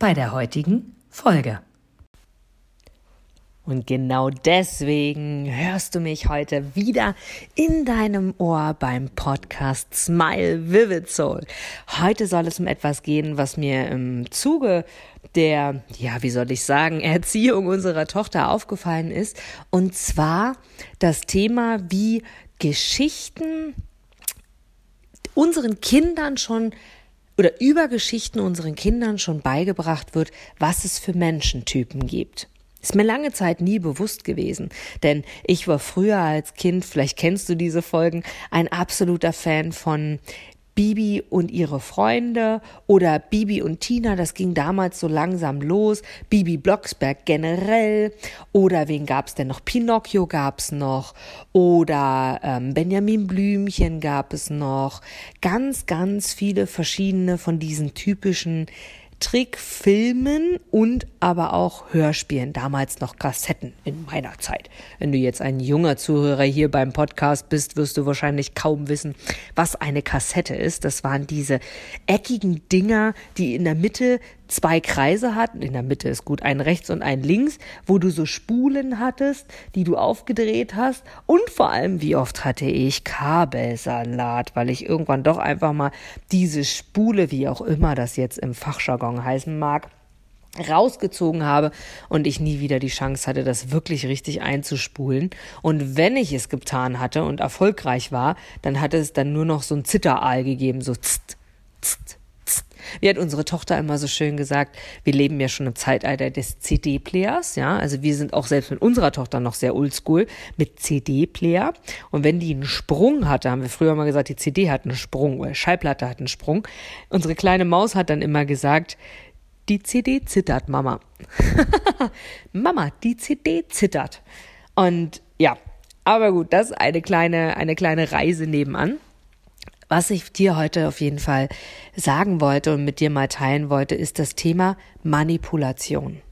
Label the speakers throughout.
Speaker 1: bei der heutigen Folge. Und genau deswegen hörst du mich heute wieder in deinem Ohr beim Podcast Smile Vivid Soul. Heute soll es um etwas gehen, was mir im Zuge der, ja, wie soll ich sagen, Erziehung unserer Tochter aufgefallen ist. Und zwar das Thema, wie Geschichten unseren Kindern schon oder über Geschichten unseren Kindern schon beigebracht wird, was es für Menschentypen gibt. Ist mir lange Zeit nie bewusst gewesen, denn ich war früher als Kind, vielleicht kennst du diese Folgen, ein absoluter Fan von Bibi und ihre Freunde oder Bibi und Tina, das ging damals so langsam los, Bibi Blocksberg generell. Oder wen gab's denn noch? Pinocchio gab's noch. Oder ähm, Benjamin Blümchen gab es noch, ganz, ganz viele verschiedene von diesen typischen Trickfilmen und aber auch Hörspielen, damals noch Kassetten in meiner Zeit. Wenn du jetzt ein junger Zuhörer hier beim Podcast bist, wirst du wahrscheinlich kaum wissen, was eine Kassette ist. Das waren diese eckigen Dinger, die in der Mitte zwei Kreise hatten. In der Mitte ist gut ein rechts und ein links, wo du so Spulen hattest, die du aufgedreht hast. Und vor allem, wie oft hatte ich Kabelsalat, weil ich irgendwann doch einfach mal diese Spule, wie auch immer das jetzt im Fachjargon heißen mag, rausgezogen habe und ich nie wieder die Chance hatte, das wirklich richtig einzuspulen. Und wenn ich es getan hatte und erfolgreich war, dann hatte es dann nur noch so ein Zitteraal gegeben, so tzt, tzt, wie hat unsere Tochter immer so schön gesagt, wir leben ja schon im Zeitalter des CD-Players, ja, also wir sind auch selbst mit unserer Tochter noch sehr oldschool mit CD-Player und wenn die einen Sprung hatte, haben wir früher mal gesagt, die CD hat einen Sprung oder Schallplatte hat einen Sprung. Unsere kleine Maus hat dann immer gesagt, die CD zittert, Mama. Mama, die CD zittert. Und ja, aber gut, das ist eine kleine, eine kleine Reise nebenan. Was ich dir heute auf jeden Fall sagen wollte und mit dir mal teilen wollte, ist das Thema Manipulation.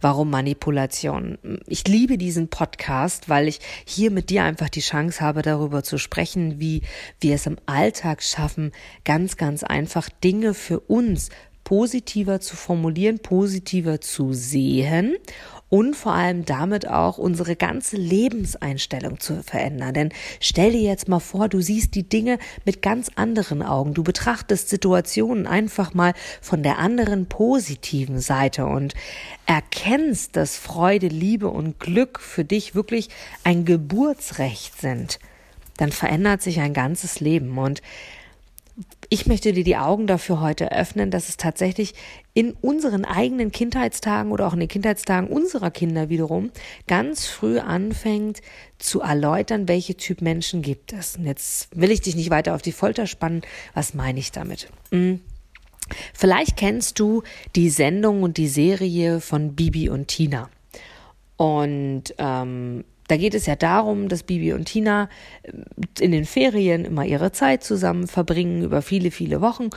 Speaker 1: Warum Manipulation? Ich liebe diesen Podcast, weil ich hier mit dir einfach die Chance habe, darüber zu sprechen, wie wir es im Alltag schaffen, ganz, ganz einfach Dinge für uns positiver zu formulieren, positiver zu sehen und vor allem damit auch unsere ganze Lebenseinstellung zu verändern. Denn stell dir jetzt mal vor, du siehst die Dinge mit ganz anderen Augen. Du betrachtest Situationen einfach mal von der anderen positiven Seite und erkennst, dass Freude, Liebe und Glück für dich wirklich ein Geburtsrecht sind. Dann verändert sich ein ganzes Leben und ich möchte dir die Augen dafür heute öffnen, dass es tatsächlich in unseren eigenen Kindheitstagen oder auch in den Kindheitstagen unserer Kinder wiederum ganz früh anfängt zu erläutern, welche Typ Menschen gibt es. Und jetzt will ich dich nicht weiter auf die Folter spannen. Was meine ich damit? Hm. Vielleicht kennst du die Sendung und die Serie von Bibi und Tina. Und ähm, da geht es ja darum, dass Bibi und Tina äh, in den Ferien immer ihre Zeit zusammen verbringen über viele, viele Wochen.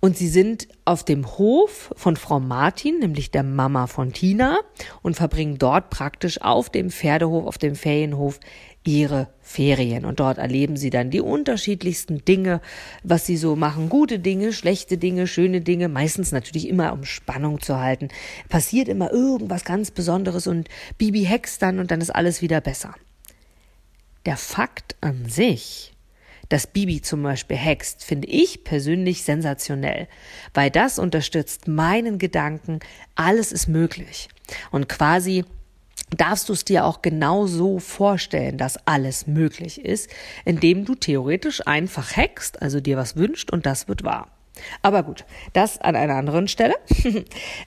Speaker 1: Und sie sind auf dem Hof von Frau Martin, nämlich der Mama von Tina, und verbringen dort praktisch auf dem Pferdehof, auf dem Ferienhof ihre Ferien. Und dort erleben sie dann die unterschiedlichsten Dinge, was sie so machen. Gute Dinge, schlechte Dinge, schöne Dinge. Meistens natürlich immer, um Spannung zu halten. Passiert immer irgendwas ganz Besonderes und Bibi hext dann und dann ist alles wieder besser. Der Fakt an sich, dass Bibi zum Beispiel hext, finde ich persönlich sensationell, weil das unterstützt meinen Gedanken, alles ist möglich. Und quasi darfst du es dir auch genau so vorstellen, dass alles möglich ist, indem du theoretisch einfach hackst, also dir was wünscht und das wird wahr. Aber gut, das an einer anderen Stelle.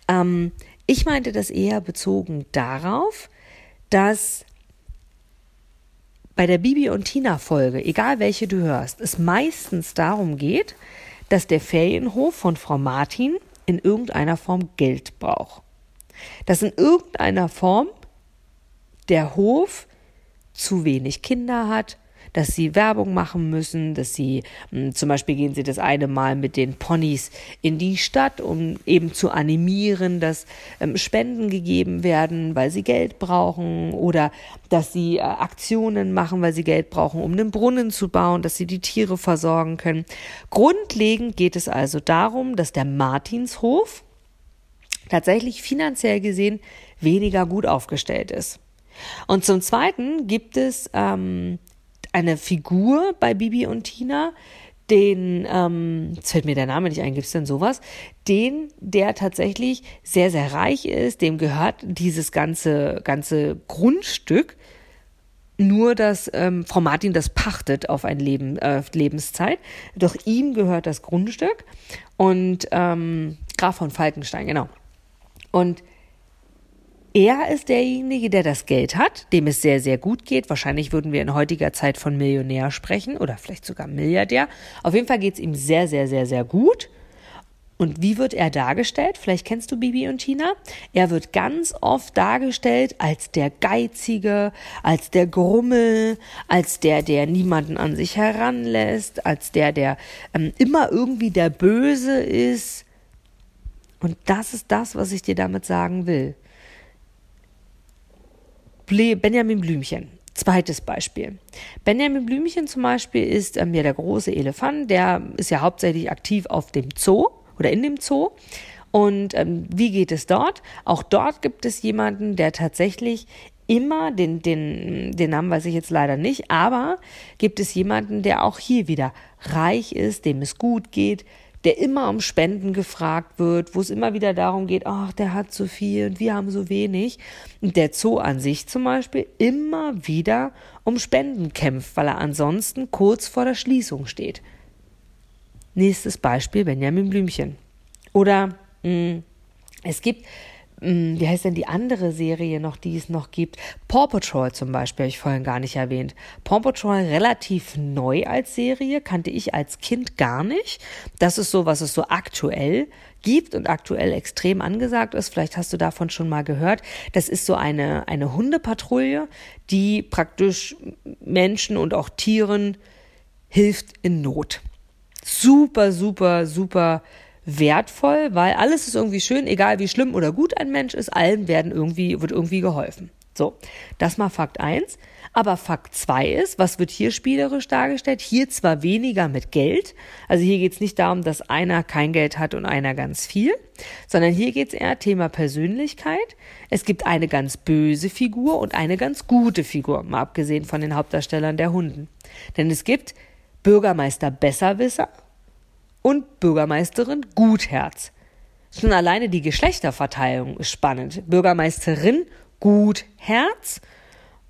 Speaker 1: ähm, ich meinte das eher bezogen darauf, dass bei der Bibi und Tina Folge, egal welche du hörst, es meistens darum geht, dass der Ferienhof von Frau Martin in irgendeiner Form Geld braucht. Dass in irgendeiner Form der Hof zu wenig Kinder hat, dass sie Werbung machen müssen, dass sie hm, zum Beispiel gehen sie das eine Mal mit den Ponys in die Stadt, um eben zu animieren, dass ähm, Spenden gegeben werden, weil sie Geld brauchen oder dass sie äh, Aktionen machen, weil sie Geld brauchen, um einen Brunnen zu bauen, dass sie die Tiere versorgen können. Grundlegend geht es also darum, dass der Martinshof tatsächlich finanziell gesehen weniger gut aufgestellt ist. Und zum Zweiten gibt es ähm, eine Figur bei Bibi und Tina, den, ähm, jetzt fällt mir der Name nicht ein, gibt es denn sowas? Den, der tatsächlich sehr, sehr reich ist, dem gehört dieses ganze, ganze Grundstück, nur dass ähm, Frau Martin das pachtet auf ein Leben, äh, Lebenszeit. Doch ihm gehört das Grundstück und ähm, Graf von Falkenstein, genau. Und er ist derjenige, der das Geld hat, dem es sehr, sehr gut geht. Wahrscheinlich würden wir in heutiger Zeit von Millionär sprechen oder vielleicht sogar Milliardär. Auf jeden Fall geht es ihm sehr, sehr, sehr, sehr gut. Und wie wird er dargestellt? Vielleicht kennst du Bibi und Tina. Er wird ganz oft dargestellt als der Geizige, als der Grummel, als der, der niemanden an sich heranlässt, als der, der ähm, immer irgendwie der Böse ist. Und das ist das, was ich dir damit sagen will. Benjamin Blümchen. Zweites Beispiel. Benjamin Blümchen zum Beispiel ist ähm, ja der große Elefant, der ist ja hauptsächlich aktiv auf dem Zoo oder in dem Zoo. Und ähm, wie geht es dort? Auch dort gibt es jemanden, der tatsächlich immer, den, den, den Namen weiß ich jetzt leider nicht, aber gibt es jemanden, der auch hier wieder reich ist, dem es gut geht, der immer um Spenden gefragt wird, wo es immer wieder darum geht, ach, der hat so viel und wir haben so wenig. Und der Zoo an sich zum Beispiel immer wieder um Spenden kämpft, weil er ansonsten kurz vor der Schließung steht. Nächstes Beispiel Benjamin Blümchen. Oder mh, mm, es gibt wie heißt denn die andere Serie noch, die es noch gibt? Paw Patrol zum Beispiel, habe ich vorhin gar nicht erwähnt. Paw Patrol relativ neu als Serie, kannte ich als Kind gar nicht. Das ist so, was es so aktuell gibt und aktuell extrem angesagt ist. Vielleicht hast du davon schon mal gehört. Das ist so eine, eine Hundepatrouille, die praktisch Menschen und auch Tieren hilft in Not. Super, super, super wertvoll, weil alles ist irgendwie schön, egal wie schlimm oder gut ein Mensch ist, allen werden irgendwie, wird irgendwie geholfen. So, das mal Fakt eins. Aber Fakt zwei ist, was wird hier spielerisch dargestellt? Hier zwar weniger mit Geld, also hier geht es nicht darum, dass einer kein Geld hat und einer ganz viel, sondern hier geht es eher Thema Persönlichkeit. Es gibt eine ganz böse Figur und eine ganz gute Figur, mal abgesehen von den Hauptdarstellern der Hunden. Denn es gibt Bürgermeister Besserwisser und Bürgermeisterin Gutherz. Schon alleine die Geschlechterverteilung ist spannend. Bürgermeisterin Gutherz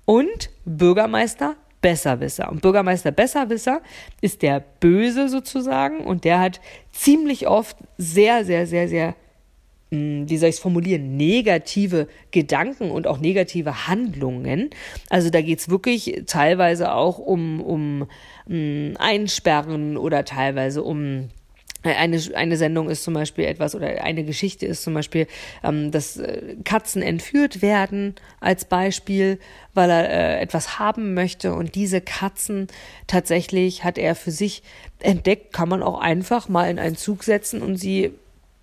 Speaker 1: und Bürgermeister Besserwisser. Und Bürgermeister Besserwisser ist der Böse sozusagen und der hat ziemlich oft sehr, sehr, sehr, sehr, hm, wie soll ich es formulieren, negative Gedanken und auch negative Handlungen. Also da geht es wirklich teilweise auch um, um, um hm, Einsperren oder teilweise um eine, eine Sendung ist zum Beispiel etwas oder eine Geschichte ist zum Beispiel, ähm, dass äh, Katzen entführt werden als Beispiel, weil er äh, etwas haben möchte und diese Katzen tatsächlich hat er für sich entdeckt, kann man auch einfach mal in einen Zug setzen und sie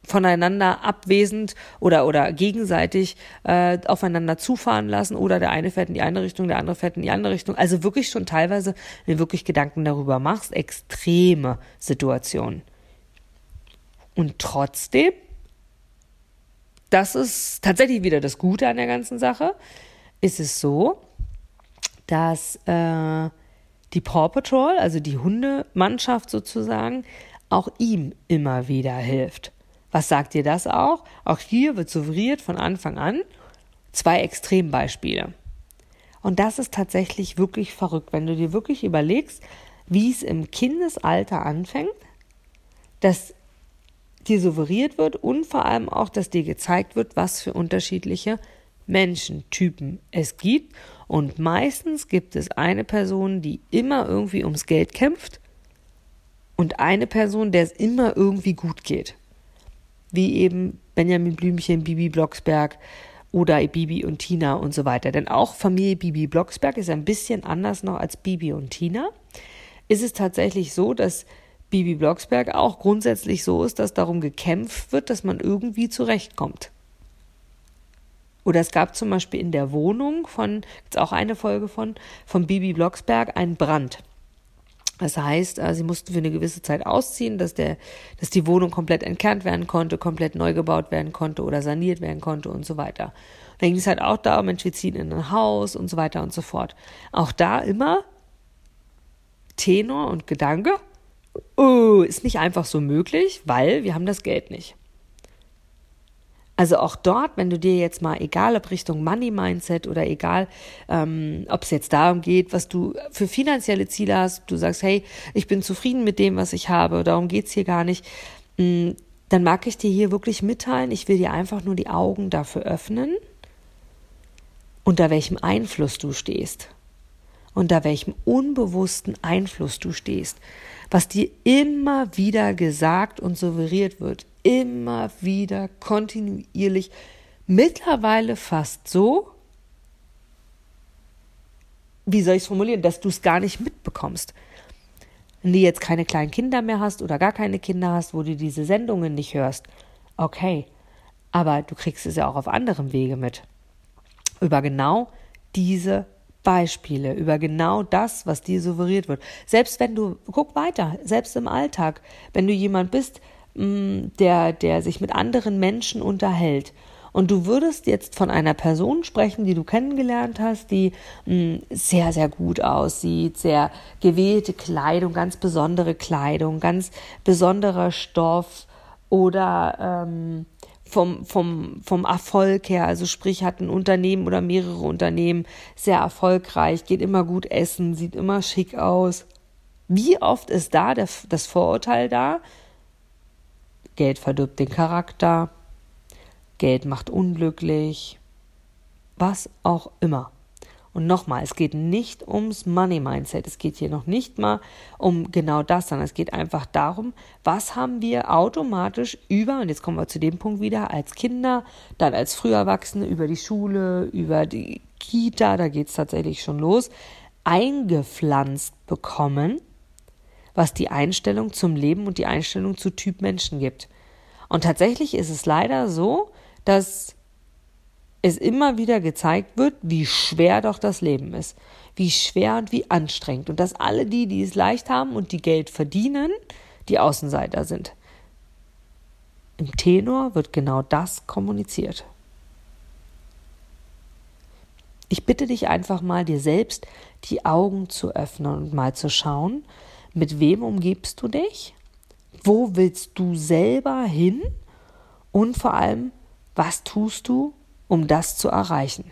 Speaker 1: voneinander abwesend oder oder gegenseitig äh, aufeinander zufahren lassen oder der eine fährt in die eine Richtung, der andere fährt in die andere Richtung. Also wirklich schon teilweise, wenn du wirklich Gedanken darüber machst, extreme Situationen. Und trotzdem, das ist tatsächlich wieder das Gute an der ganzen Sache, ist es so, dass äh, die Paw Patrol, also die Hundemannschaft sozusagen, auch ihm immer wieder hilft. Was sagt dir das auch? Auch hier wird suggeriert von Anfang an zwei Extrembeispiele. Und das ist tatsächlich wirklich verrückt, wenn du dir wirklich überlegst, wie es im Kindesalter anfängt, dass dir suggeriert wird und vor allem auch, dass dir gezeigt wird, was für unterschiedliche Menschentypen es gibt. Und meistens gibt es eine Person, die immer irgendwie ums Geld kämpft und eine Person, der es immer irgendwie gut geht. Wie eben Benjamin Blümchen, Bibi Blocksberg oder Bibi und Tina und so weiter. Denn auch Familie Bibi Blocksberg ist ein bisschen anders noch als Bibi und Tina. Ist es tatsächlich so, dass Bibi Blocksberg auch grundsätzlich so ist, dass darum gekämpft wird, dass man irgendwie zurechtkommt. Oder es gab zum Beispiel in der Wohnung von, jetzt auch eine Folge von, von Bibi Blocksberg, einen Brand. Das heißt, äh, sie mussten für eine gewisse Zeit ausziehen, dass, der, dass die Wohnung komplett entkernt werden konnte, komplett neu gebaut werden konnte oder saniert werden konnte und so weiter. Und dann ging es halt auch darum, Mensch, wir ziehen in ein Haus und so weiter und so fort. Auch da immer Tenor und Gedanke, oh, ist nicht einfach so möglich, weil wir haben das Geld nicht. Also auch dort, wenn du dir jetzt mal, egal ob Richtung Money Mindset oder egal, ähm, ob es jetzt darum geht, was du für finanzielle Ziele hast, du sagst, hey, ich bin zufrieden mit dem, was ich habe, darum geht's hier gar nicht, mm, dann mag ich dir hier wirklich mitteilen, ich will dir einfach nur die Augen dafür öffnen, unter welchem Einfluss du stehst, unter welchem unbewussten Einfluss du stehst, was dir immer wieder gesagt und suggeriert wird, immer wieder kontinuierlich, mittlerweile fast so, wie soll ich es formulieren, dass du es gar nicht mitbekommst. Wenn du jetzt keine kleinen Kinder mehr hast oder gar keine Kinder hast, wo du diese Sendungen nicht hörst, okay, aber du kriegst es ja auch auf anderem Wege mit. Über genau diese Beispiele, über genau das, was dir suggeriert wird. Selbst wenn du, guck weiter, selbst im Alltag, wenn du jemand bist, Mm, der, der sich mit anderen Menschen unterhält. Und du würdest jetzt von einer Person sprechen, die du kennengelernt hast, die mm, sehr, sehr gut aussieht, sehr gewählte Kleidung, ganz besondere Kleidung, ganz besonderer Stoff oder ähm, vom, vom, vom Erfolg her, also sprich hat ein Unternehmen oder mehrere Unternehmen, sehr erfolgreich, geht immer gut essen, sieht immer schick aus. Wie oft ist da der, das Vorurteil da? Geld verdirbt den Charakter, Geld macht unglücklich, was auch immer. Und nochmal, es geht nicht ums Money Mindset. Es geht hier noch nicht mal um genau das, sondern es geht einfach darum, was haben wir automatisch über, und jetzt kommen wir zu dem Punkt wieder, als Kinder, dann als Früherwachsene, über die Schule, über die Kita, da geht es tatsächlich schon los, eingepflanzt bekommen, was die Einstellung zum Leben und die Einstellung zu Typ Menschen gibt. Und tatsächlich ist es leider so, dass es immer wieder gezeigt wird, wie schwer doch das Leben ist, wie schwer und wie anstrengend und dass alle die, die es leicht haben und die Geld verdienen, die Außenseiter sind. Im Tenor wird genau das kommuniziert. Ich bitte dich einfach mal, dir selbst die Augen zu öffnen und mal zu schauen, mit wem umgibst du dich? Wo willst du selber hin? Und vor allem, was tust du, um das zu erreichen?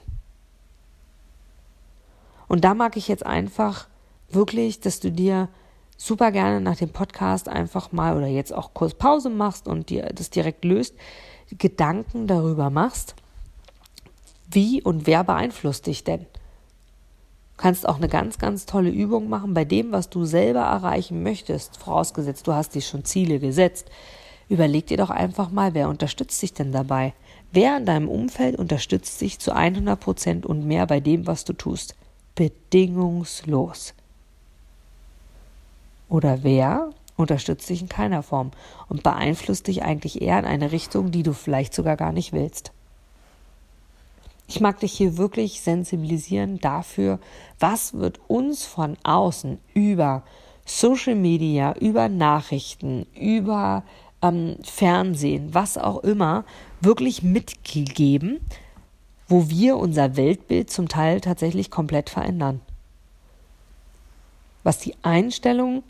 Speaker 1: Und da mag ich jetzt einfach wirklich, dass du dir super gerne nach dem Podcast einfach mal oder jetzt auch kurz Pause machst und dir das direkt löst, Gedanken darüber machst, wie und wer beeinflusst dich denn? kannst auch eine ganz, ganz tolle Übung machen bei dem, was du selber erreichen möchtest, vorausgesetzt du hast dir schon Ziele gesetzt. Überleg dir doch einfach mal, wer unterstützt dich denn dabei? Wer in deinem Umfeld unterstützt dich zu 100 Prozent und mehr bei dem, was du tust? Bedingungslos. Oder wer unterstützt dich in keiner Form und beeinflusst dich eigentlich eher in eine Richtung, die du vielleicht sogar gar nicht willst? Ich mag dich hier wirklich sensibilisieren dafür, was wird uns von außen über Social Media, über Nachrichten, über ähm, Fernsehen, was auch immer, wirklich mitgegeben, wo wir unser Weltbild zum Teil tatsächlich komplett verändern. Was die Einstellung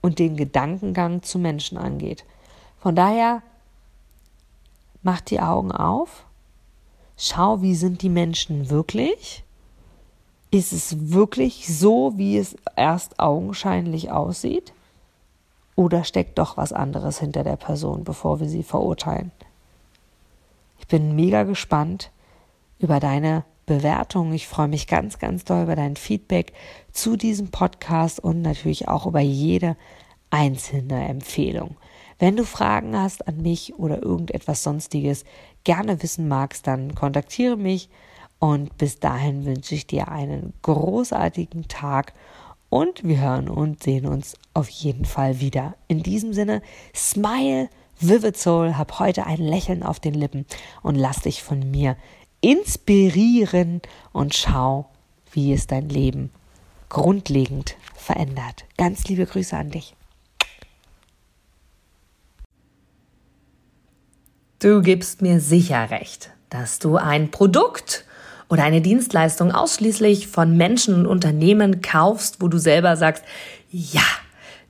Speaker 1: und den Gedankengang zu Menschen angeht. Von daher macht die Augen auf schau, wie sind die Menschen wirklich? Ist es wirklich so, wie es erst augenscheinlich aussieht? Oder steckt doch was anderes hinter der Person, bevor wir sie verurteilen? Ich bin mega gespannt über deine Bewertung. Ich freue mich ganz, ganz doll über dein Feedback zu diesem Podcast und natürlich auch über jede einzelne Empfehlung. Wenn du Fragen hast an mich oder irgendetwas sonstiges gerne wissen magst, dann kontaktiere mich und bis dahin wünsche ich dir einen großartigen Tag und wir hören und sehen uns auf jeden Fall wieder. In diesem Sinne, smile, vivid soul, hab heute ein Lächeln auf den Lippen und lass dich von mir inspirieren und schau, wie es dein Leben grundlegend verändert. Ganz liebe Grüße an dich. Du gibst mir sicher recht, dass du ein Produkt oder eine Dienstleistung ausschließlich von Menschen und Unternehmen kaufst, wo du selber sagst, ja,